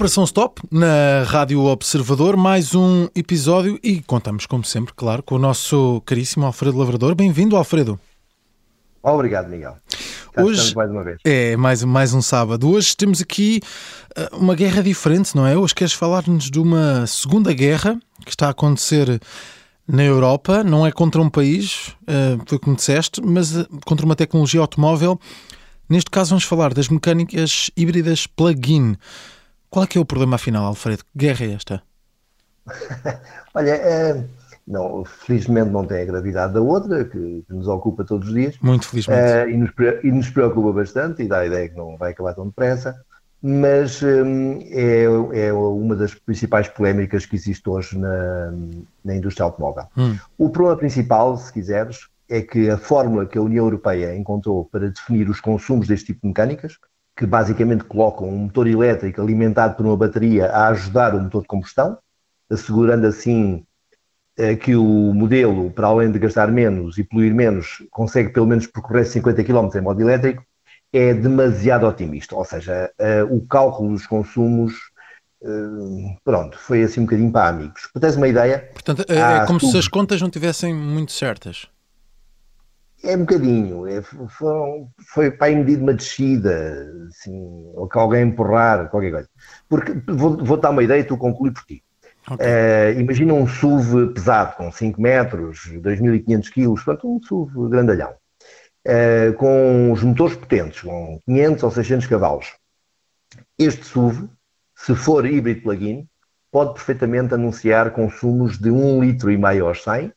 Operação Stop na Rádio Observador, mais um episódio e contamos, como sempre, claro, com o nosso caríssimo Alfredo Lavrador. Bem-vindo, Alfredo. Obrigado, Miguel. Cá Hoje mais uma vez. É, mais, mais um sábado. Hoje temos aqui uh, uma guerra diferente, não é? Hoje queres falar-nos de uma segunda guerra que está a acontecer na Europa. Não é contra um país, foi como disseste, mas uh, contra uma tecnologia automóvel. Neste caso vamos falar das mecânicas híbridas plug-in. Qual é que é o problema afinal, Alfredo? Que guerra é esta? Olha, é, não, felizmente não tem a gravidade da outra, que, que nos ocupa todos os dias. Muito felizmente. É, e, nos, e, nos, preocupa bastante, e dá a ideia que não vai acabar tão depressa. Mas hum, é, é, uma das principais polémicas que existe hoje na, na indústria automóvel. Hum. O problema principal, se quiseres, é que a fórmula que a União Europeia encontrou para definir os consumos deste tipo de mecânicas que basicamente colocam um motor elétrico alimentado por uma bateria a ajudar o motor de combustão, assegurando assim eh, que o modelo, para além de gastar menos e poluir menos, consegue pelo menos percorrer 50 km em modo elétrico, é demasiado otimista. Ou seja, eh, o cálculo dos consumos, eh, pronto, foi assim um bocadinho para amigos. Para teres uma ideia. Portanto, é como se as contas não tivessem muito certas. É um bocadinho. É, foi, foi para aí uma descida, assim, ou que alguém empurrar, qualquer coisa. Porque vou, vou dar uma ideia e tu conclui por ti. Okay. Uh, imagina um SUV pesado, com 5 metros, 2.500 quilos, portanto, um SUV grandalhão, uh, com os motores potentes, com 500 ou 600 cavalos. Este SUV, se for híbrido plug-in, pode perfeitamente anunciar consumos de 1,5 litro e meio aos 100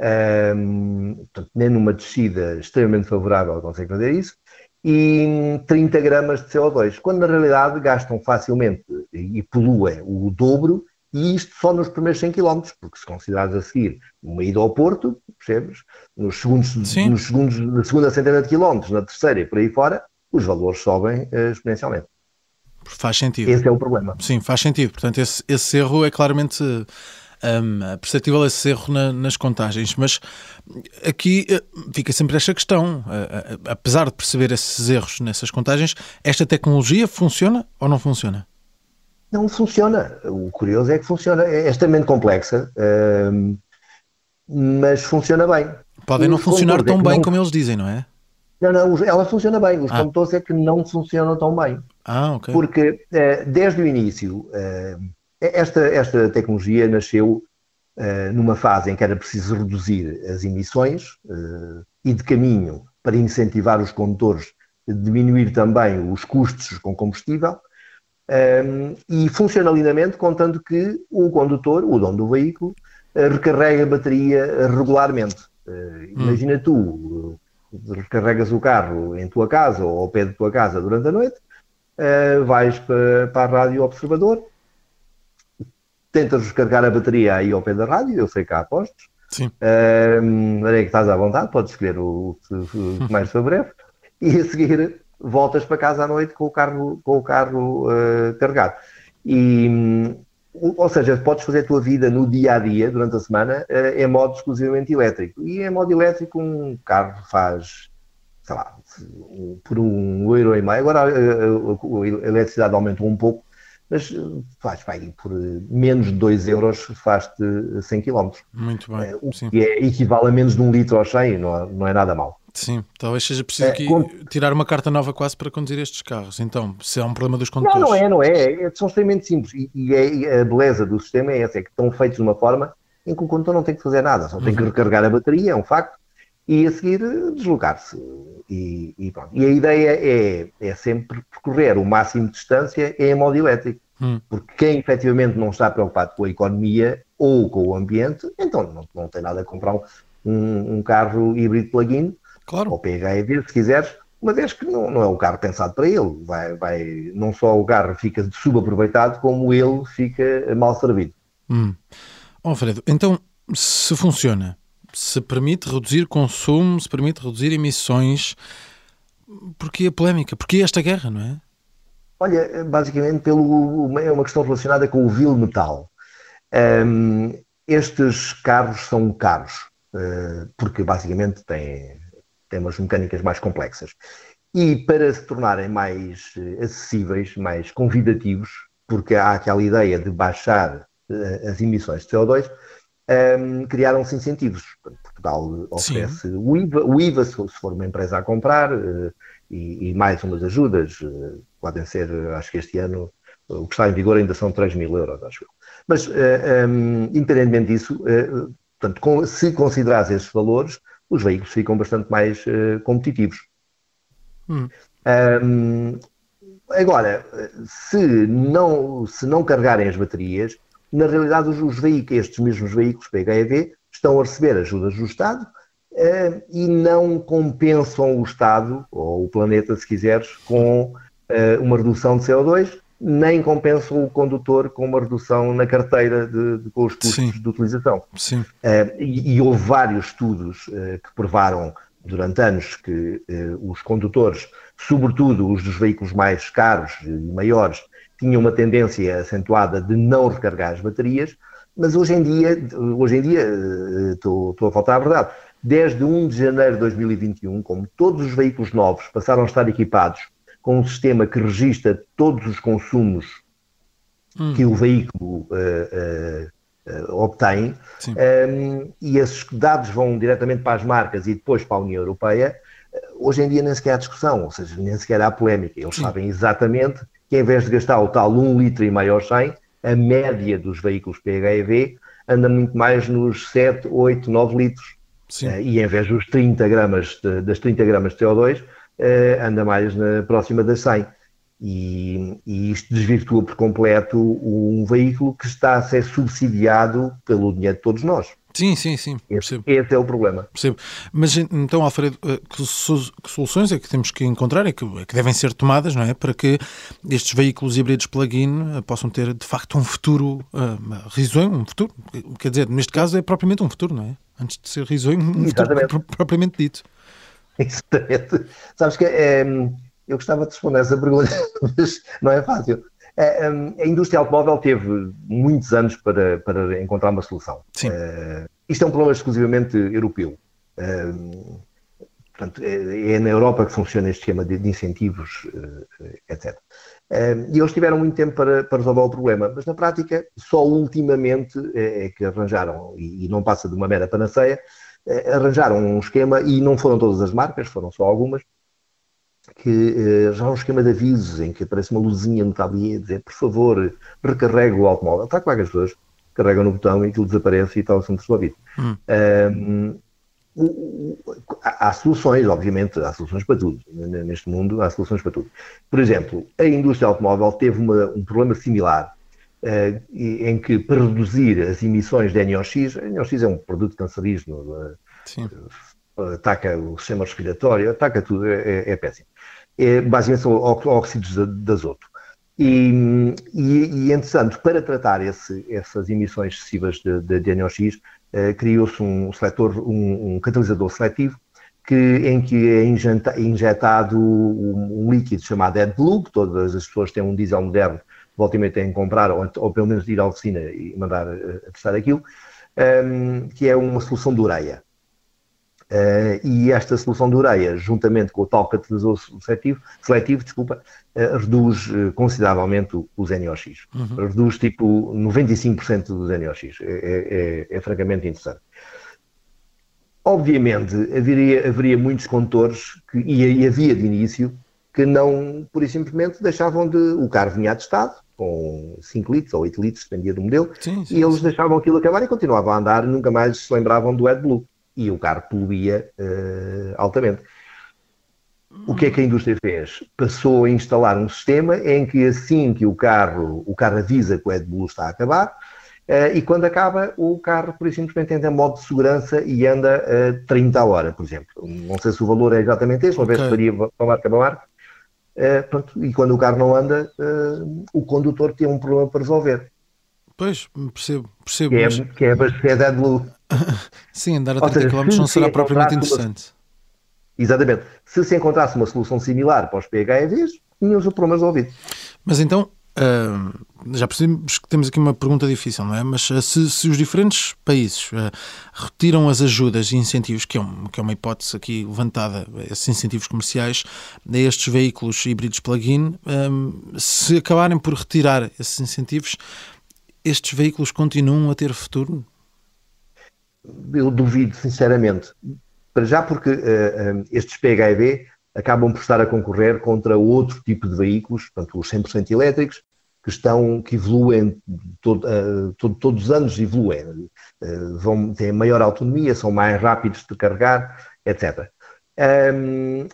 um, portanto, nem numa descida extremamente favorável consegue fazer isso, e 30 gramas de CO2, quando na realidade gastam facilmente e poluem o dobro, e isto só nos primeiros 100 km, porque se considerares a seguir uma ida ao Porto, percebes? Nos segundos, nos segundos, na segunda centena de quilómetros, na terceira e por aí fora, os valores sobem uh, exponencialmente. Faz sentido. Esse é o problema. Sim, faz sentido. Portanto, esse, esse erro é claramente um, perceptível esse erro na, nas contagens, mas aqui uh, fica sempre esta questão. Uh, uh, apesar de perceber esses erros nessas contagens, esta tecnologia funciona ou não funciona? Não funciona. O curioso é que funciona. É extremamente complexa, mas funciona bem. Podem não funcionar tão é bem não... como eles dizem, não é? Não, não, ela funciona bem. Os ah. condutores é que não funcionam tão bem. Ah, ok. Porque desde o início esta, esta tecnologia nasceu uh, numa fase em que era preciso reduzir as emissões uh, e de caminho para incentivar os condutores a diminuir também os custos com combustível um, eh, e funciona lindamente contando que o condutor, o dono do veículo, uh, recarrega a bateria regularmente. Hum. Imagina tu, recarregas o carro em tua casa ou ao pé de tua casa durante a noite, vais para, para a rádio observador, tentas descarregar a bateria aí ao pé da rádio, eu sei que há postos. Sim. Uh, é que estás à vontade, podes escolher o, que mais favorece. E a seguir voltas para casa à noite com o carro, com o carro uh, carregado. E, ou seja, podes fazer a tua vida no dia a dia, durante a semana, uh, em modo exclusivamente elétrico. E em modo elétrico, um carro faz, sei lá, por um euro e meio. Agora a, a, a eletricidade aumentou um pouco, mas faz vai, por menos de 2 euros faz-te 100 km. Muito bem. O sim. que é, equivale a menos de um litro ao 100, não é, não é nada mal. Sim, talvez seja preciso é, aqui tirar uma carta nova quase para conduzir estes carros. Então, se há um problema dos condutores. Não, não é, não é. é são extremamente simples. E, e, é, a beleza do sistema é essa, é que estão feitos de uma forma em que o condutor não tem que fazer nada, só tem que uhum. recarregar a bateria, é um facto, e a seguir deslocar-se. E, e, e, a ideia é, é sempre percorrer o máximo de distância em modo elétrico. Hum. Porque quem efetivamente não está preocupado com a economia ou com o ambiente, então não, não tem nada a comprar um, um carro híbrido plug-in, claro. ou PHEV, se quiseres, uma vez que não, não é o carro pensado para ele. Vai, vai, não só o carro fica subaproveitado, como ele fica mal servido. Hum. Oh, Alfredo, então, se funciona, se permite reduzir consumo, se permite reduzir emissões, porquê a polémica? Porquê esta guerra, não é? Olha, basicamente pelo, é uma questão relacionada com o vil metal. Um, estes carros são caros, uh, porque basicamente têm, têm umas mecânicas mais complexas. E para se tornarem mais acessíveis, mais convidativos, porque há aquela ideia de baixar uh, as emissões de CO2, um, ehm, criaram-se incentivos. Portugal oferece o IVA, o IVA se, for uma empresa a comprar, uh, e, e, mais umas ajudas, uh, podem ser, acho que este ano, o que está em vigor ainda são 3 mil euros, acho eu. Mas, um, ehm, independentemente disso, portanto, se considerares esses valores, os veículos ficam bastante mais competitivos. Hum. Um, agora, se não, se não carregarem as baterias, na realidade os, os veículos, estes mesmos veículos PHEV estão a receber ajudas do Estado uh, e não compensam o Estado, ou o planeta, se quiseres, com uh, uma redução de CO2, nem compensam o condutor com uma redução na carteira de, de com os custos Sim. de utilização. Sim. Uh, e, e, houve vários estudos que provaram durante anos que os condutores sobretudo os dos veículos mais caros e maiores, tinham uma tendência acentuada de não recarregar as baterias, mas hoje em dia, hoje em dia, eh, estou, estou a faltar a verdade, desde 1 de janeiro de 2021, como todos os veículos novos passaram a estar equipados com um sistema que registra todos os consumos hum. que o veículo uh, uh, uh, obtém, um, ehm, e esses dados vão diretamente para as marcas e depois para a União Europeia, hoje em dia nem sequer há discussão, ou seja, nem sequer há polémica. Eles Sim. sabem exatamente que em vez de gastar o tal 1 litro e meio ao 100, a média dos veículos PHEV anda muito mais nos 7, 8, 9 litros. Uh, e em vez dos 30 gramas de, das 30 gramas de CO2, uh, eh, anda mais na próxima das 100. E, e, isto desvirtua por completo um veículo que está a ser subsidiado pelo dinheiro de todos nós. Sim, sim, sim. Esse, esse, é o problema. Percebo. Mas então, Alfredo, eh, que, soluções é que temos que encontrar e que, que, devem ser tomadas não é? para que estes veículos híbridos plug-in eh, possam ter de facto um futuro uh, risonho, um futuro? Quer dizer, neste caso é propriamente um futuro, não é? Antes de ser risonho, um Exatamente. futuro propriamente dito. Exatamente. Sabes que é, eu gostava de responder essa pergunta, mas não é fácil. A indústria automóvel teve muitos anos para, para encontrar uma solução. Sim. Uh, isto é um problema exclusivamente europeu. Uh, portanto, é, é, na Europa que funciona este esquema de, de incentivos, uh, etc. e eles tiveram muito tempo para, para, resolver o problema, mas na prática, só ultimamente é, é que arranjaram, e, e, não passa de uma mera panaceia, arranjaram um esquema, e não foram todas as marcas, foram só algumas, que eh, já há um esquema de avisos em que aparece uma luzinha no tablier a dizer, por favor, recarregue o automóvel. Está claro que as pessoas carregam no botão e aquilo desaparece e está o assunto resolvido. Hum. Um, há soluções, obviamente, há soluções para tudo. Neste mundo há soluções para tudo. Por exemplo, a indústria automóvel teve uma, um problema similar uh, em que, para reduzir as emissões de NOx, NOx é um produto cancerígeno, uh, ataca o sistema respiratório, ataca tudo, é, é, é péssimo é, basicamente são óxidos de, azoto. E, e, e, entretanto, para tratar esse, essas emissões excessivas de, de, de NOx, eh, criou-se um seletor, um, um, catalisador seletivo, que, em que é injetado um, um, líquido chamado AdBlue, que todas as pessoas têm um diesel moderno, volta têm que comprar, ou, ou, pelo menos ir à oficina e mandar uh, testar aquilo, um, ehm, que é uma solução de ureia. Uh, e esta solução de ureia, juntamente com o tal catalisador seletivo, seletivo desculpa, uh, reduz uh, consideravelmente os NOx. Uhum. Reduz tipo 95% dos NOx. É, é, é, é, francamente interessante. Obviamente, haveria, haveria muitos condutores, que, e, e, havia de início, que não, por e simplesmente, deixavam de. O carro vinha atestado, com 5 litros ou 8 litros, dependia do modelo, sim, sim, e eles sim. deixavam aquilo acabar e continuavam a andar, nunca mais se lembravam do AdBlue e o carro poluía uh, altamente. O que é que a indústria fez? Passou a instalar um sistema em que assim que o carro, o carro avisa que o AdBlue está a acabar, uh, e quando acaba, o carro, por simplesmente entra em modo de segurança e anda a uh, 30 a hora, por exemplo. Não sei se o valor é exatamente este, uma okay. vez faria para marca para marca. Uh, pronto, e quando o carro não anda, o condutor tem um problema para resolver. Pois, percebo, percebo. Que é, mas... que é abastecer AdBlue. Sim, andar a 30 km não será propriamente interessante. Uma... Exatamente. Se se encontrasse uma solução similar para os PHEVs, tínhamos o problema resolvido. Mas então, Uh, já percebemos que temos aqui uma pergunta difícil, não é? Mas uh, se, se, os diferentes países uh, retiram as ajudas e incentivos, que é, um, que é, uma hipótese aqui levantada, esses incentivos comerciais, a estes veículos híbridos plug-in, se acabarem por retirar esses incentivos, estes veículos continuam a ter futuro? Eu duvido, sinceramente. Para já porque estes PHEV acabam por estar a concorrer contra outro tipo de veículos, portanto, os 100% elétricos, que estão, que evoluem todo, uh, todo, todos os anos evoluem, uh, vão, têm maior autonomia, são mais rápidos de carregar, etc. Um,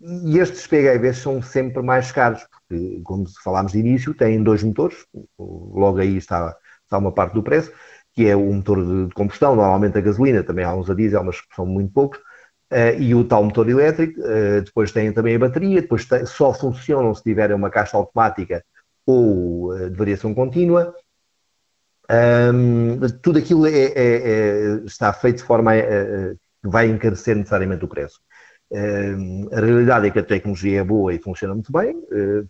e estes PHEVs são sempre mais caros, porque, como falámos de início, têm dois motores, logo aí está, está uma parte do preço, que é o motor de combustão, normalmente a gasolina, também há uns a diesel, mas são muito poucos, Uh, e o tal motor elétrico, uh, depois tem também a bateria, depois tem, só funcionam se tiverem uma caixa automática ou uh, de variação contínua. Um, tudo aquilo é, é, é, está feito de forma que vai encarecer necessariamente o preço. a realidade é que a tecnologia é boa e funciona muito bem,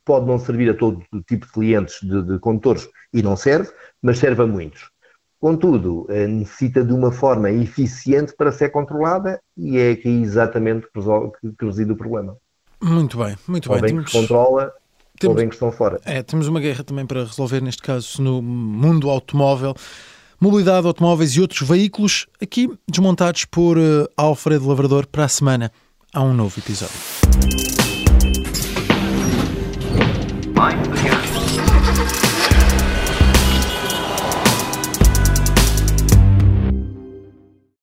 pode não servir a todo tipo de clientes de, de condutores e não serve, mas serve a muitos. Contudo, eh, necessita de uma forma eficiente para ser controlada e é aqui exatamente que reside o problema. Muito bem, muito ou bem. Temos... controla temos... ou bem que estão fora. É, temos uma guerra também para resolver, neste caso, no mundo automóvel. Mobilidade, automóveis e outros veículos, aqui desmontados por eh, Alfredo Lavrador para a semana. Há um novo episódio.